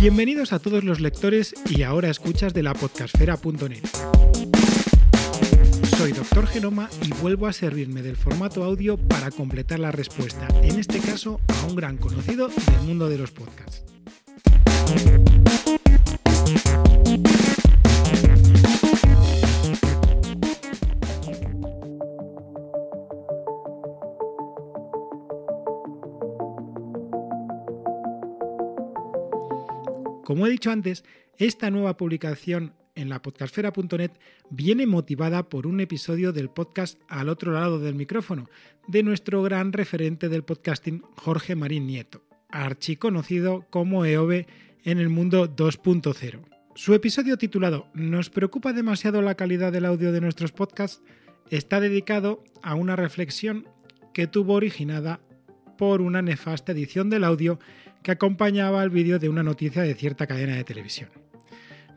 Bienvenidos a todos los lectores y ahora escuchas de la podcastfera.net. Soy Doctor Genoma y vuelvo a servirme del formato audio para completar la respuesta, en este caso a un gran conocido del mundo de los podcasts. Como he dicho antes, esta nueva publicación en la podcastfera.net viene motivada por un episodio del podcast Al otro lado del micrófono, de nuestro gran referente del podcasting, Jorge Marín Nieto, archiconocido como EOB en el mundo 2.0. Su episodio titulado ¿Nos preocupa demasiado la calidad del audio de nuestros podcasts? está dedicado a una reflexión que tuvo originada por una nefasta edición del audio que acompañaba al vídeo de una noticia de cierta cadena de televisión.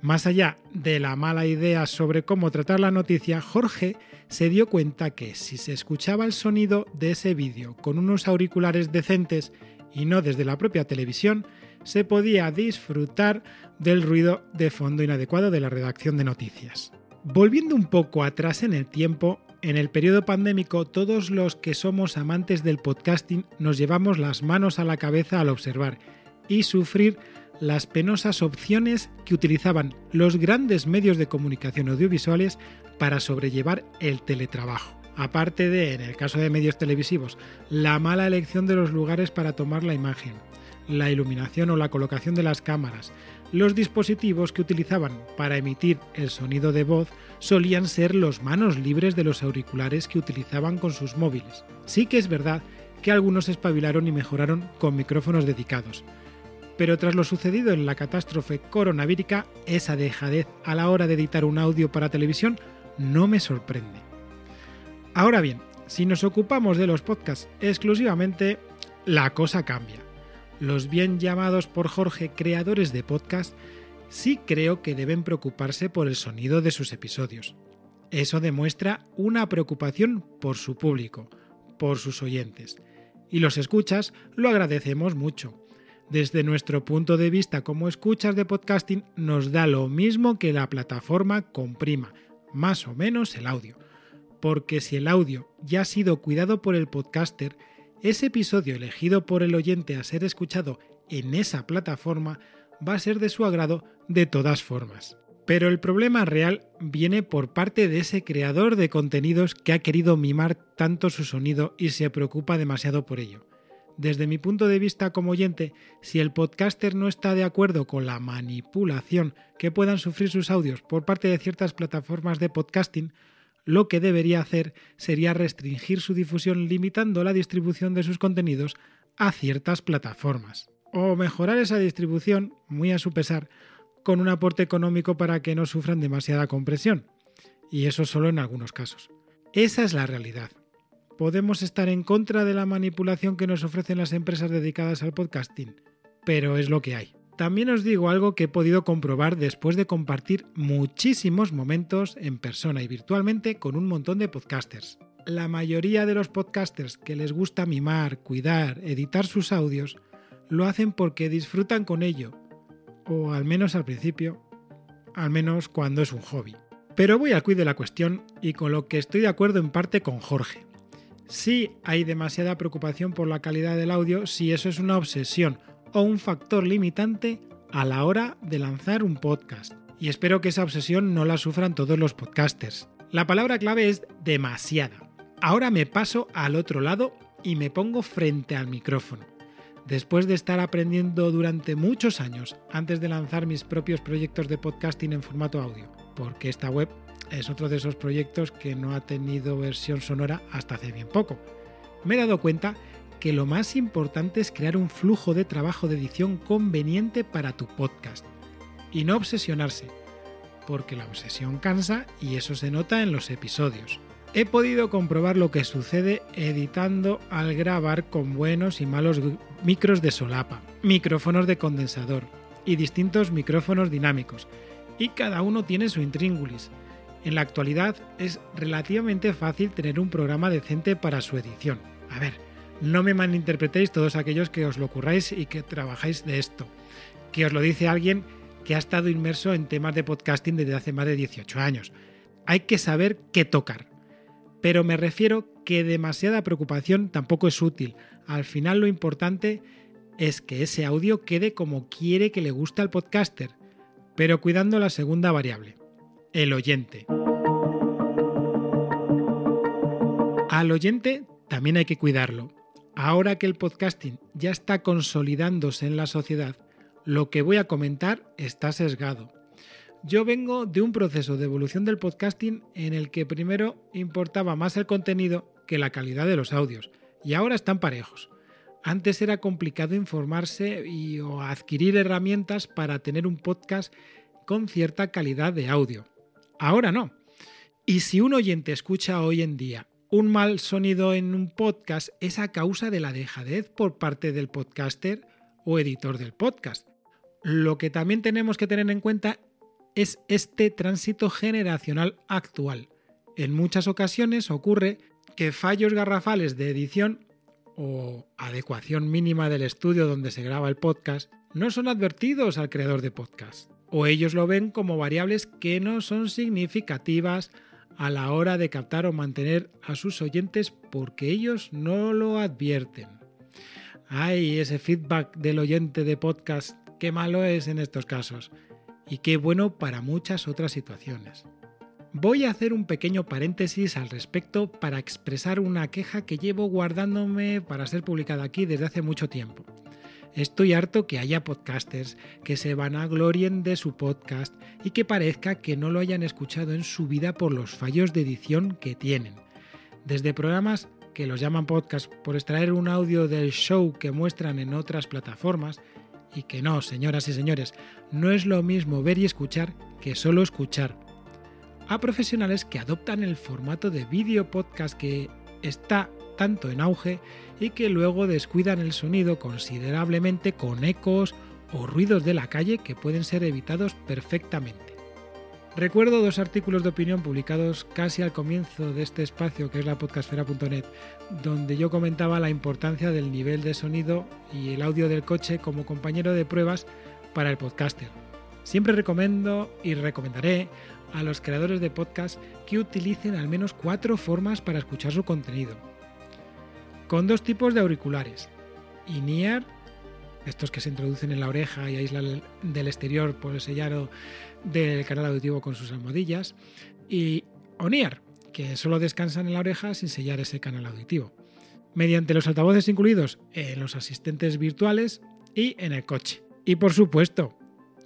Más allá de la mala idea sobre cómo tratar la noticia, Jorge se dio cuenta que si se escuchaba el sonido de ese vídeo con unos auriculares decentes y no desde la propia televisión, se podía disfrutar del ruido de fondo inadecuado de la redacción de noticias. Volviendo un poco atrás en el tiempo, en el periodo pandémico todos los que somos amantes del podcasting nos llevamos las manos a la cabeza al observar y sufrir las penosas opciones que utilizaban los grandes medios de comunicación audiovisuales para sobrellevar el teletrabajo. Aparte de, en el caso de medios televisivos, la mala elección de los lugares para tomar la imagen, la iluminación o la colocación de las cámaras, los dispositivos que utilizaban para emitir el sonido de voz solían ser los manos libres de los auriculares que utilizaban con sus móviles. Sí que es verdad que algunos espabilaron y mejoraron con micrófonos dedicados. Pero tras lo sucedido en la catástrofe coronavírica, esa dejadez a la hora de editar un audio para televisión no me sorprende. Ahora bien, si nos ocupamos de los podcasts exclusivamente, la cosa cambia los bien llamados por Jorge creadores de podcast sí creo que deben preocuparse por el sonido de sus episodios. Eso demuestra una preocupación por su público, por sus oyentes. Y los escuchas lo agradecemos mucho. Desde nuestro punto de vista como escuchas de podcasting nos da lo mismo que la plataforma comprima, más o menos el audio. Porque si el audio ya ha sido cuidado por el podcaster, ese episodio elegido por el oyente a ser escuchado en esa plataforma va a ser de su agrado de todas formas. Pero el problema real viene por parte de ese creador de contenidos que ha querido mimar tanto su sonido y se preocupa demasiado por ello. Desde mi punto de vista como oyente, si el podcaster no está de acuerdo con la manipulación que puedan sufrir sus audios por parte de ciertas plataformas de podcasting, lo que debería hacer sería restringir su difusión limitando la distribución de sus contenidos a ciertas plataformas. O mejorar esa distribución, muy a su pesar, con un aporte económico para que no sufran demasiada compresión. Y eso solo en algunos casos. Esa es la realidad. Podemos estar en contra de la manipulación que nos ofrecen las empresas dedicadas al podcasting, pero es lo que hay. También os digo algo que he podido comprobar después de compartir muchísimos momentos en persona y virtualmente con un montón de podcasters. La mayoría de los podcasters que les gusta mimar, cuidar, editar sus audios, lo hacen porque disfrutan con ello, o al menos al principio, al menos cuando es un hobby. Pero voy al quid de la cuestión y con lo que estoy de acuerdo en parte con Jorge. Sí hay demasiada preocupación por la calidad del audio si eso es una obsesión o un factor limitante a la hora de lanzar un podcast. Y espero que esa obsesión no la sufran todos los podcasters. La palabra clave es demasiada. Ahora me paso al otro lado y me pongo frente al micrófono. Después de estar aprendiendo durante muchos años antes de lanzar mis propios proyectos de podcasting en formato audio, porque esta web es otro de esos proyectos que no ha tenido versión sonora hasta hace bien poco, me he dado cuenta que lo más importante es crear un flujo de trabajo de edición conveniente para tu podcast y no obsesionarse, porque la obsesión cansa y eso se nota en los episodios. He podido comprobar lo que sucede editando al grabar con buenos y malos micros de solapa, micrófonos de condensador y distintos micrófonos dinámicos, y cada uno tiene su intríngulis. En la actualidad es relativamente fácil tener un programa decente para su edición. A ver, No me malinterpretéis todos aquellos que os lo curráis y que trabajáis de esto, que os lo dice alguien que ha estado inmerso en temas de podcasting desde hace más de 18 años. Hay que saber qué tocar. Pero me refiero que demasiada preocupación tampoco es útil. Al final lo importante es que ese audio quede como quiere que le guste al podcaster, pero cuidando la segunda variable, el oyente. Al oyente también hay que cuidarlo. Ahora que el podcasting ya está consolidándose en la sociedad, lo que voy a comentar está sesgado. Yo vengo de un proceso de evolución del podcasting en el que primero importaba más el contenido que la calidad de los audios, y ahora están parejos. Antes era complicado informarse y o adquirir herramientas para tener un podcast con cierta calidad de audio. Ahora no. Y si un oyente escucha hoy en día un mal sonido en un podcast es a causa de la dejadez por parte del podcaster o editor del podcast. Lo que también tenemos que tener en cuenta es este tránsito generacional actual. En muchas ocasiones ocurre que fallos garrafales de edición o adecuación mínima del estudio donde se graba el podcast no son advertidos al creador de podcast, o ellos lo ven como variables que no son significativas a la hora de captar o mantener a sus oyentes porque ellos no lo advierten. Ay, ese feedback del oyente de podcast, qué malo es en estos casos y qué bueno para muchas otras situaciones. Voy a hacer un pequeño paréntesis al respecto para expresar una queja que llevo guardándome para ser publicada aquí desde hace mucho tiempo. Estoy harto que haya podcasters que se van a glorien de su podcast y que parezca que no lo hayan escuchado en su vida por los fallos de edición que tienen. Desde programas que los llaman podcast por extraer un audio del show que muestran en otras plataformas, y que no, señoras y señores, no es lo mismo ver y escuchar que solo escuchar. A profesionales que adoptan el formato de vídeo podcast que está tanto en auge y que luego descuidan el sonido considerablemente con ecos o ruidos de la calle que pueden ser evitados perfectamente. Recuerdo dos artículos de opinión publicados casi al comienzo de este espacio que es la podcastfera.net, donde yo comentaba la importancia del nivel de sonido y el audio del coche como compañero de pruebas para el podcaster. Siempre recomiendo y recomendaré a los creadores de podcast que utilicen al menos cuatro formas para escuchar su contenido con dos tipos de auriculares. INEAR, estos que se introducen en la oreja y aíslan del exterior por el sellado del canal auditivo con sus almohadillas, y ONEAR, que solo descansan en la oreja sin sellar ese canal auditivo. Mediante los altavoces incluidos en los asistentes virtuales y en el coche. Y por supuesto,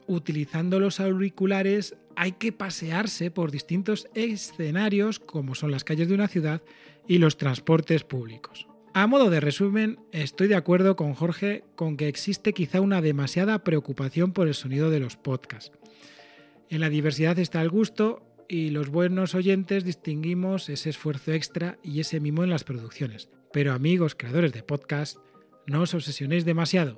utilizando los auriculares hay que pasearse por distintos escenarios como son las calles de una ciudad y los transportes públicos. A modo de resumen, estoy de acuerdo con Jorge con que existe quizá una demasiada preocupación por el sonido de los podcasts. En la diversidad está el gusto y los buenos oyentes distinguimos ese esfuerzo extra y ese mimo en las producciones. Pero amigos creadores de podcast, no os obsesionéis demasiado.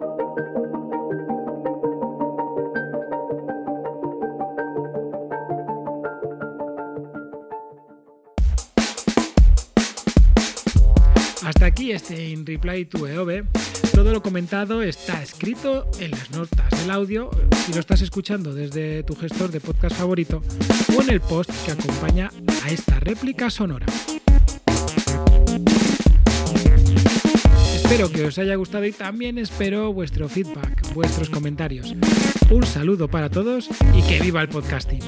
Hasta aquí este In Reply to EOB. Todo lo comentado está escrito en las notas del audio, si lo estás escuchando desde tu gestor de podcast favorito, o en el post que acompaña a esta réplica sonora. Espero que os haya gustado y también espero vuestro feedback, vuestros comentarios. Un saludo para todos y que viva el podcasting.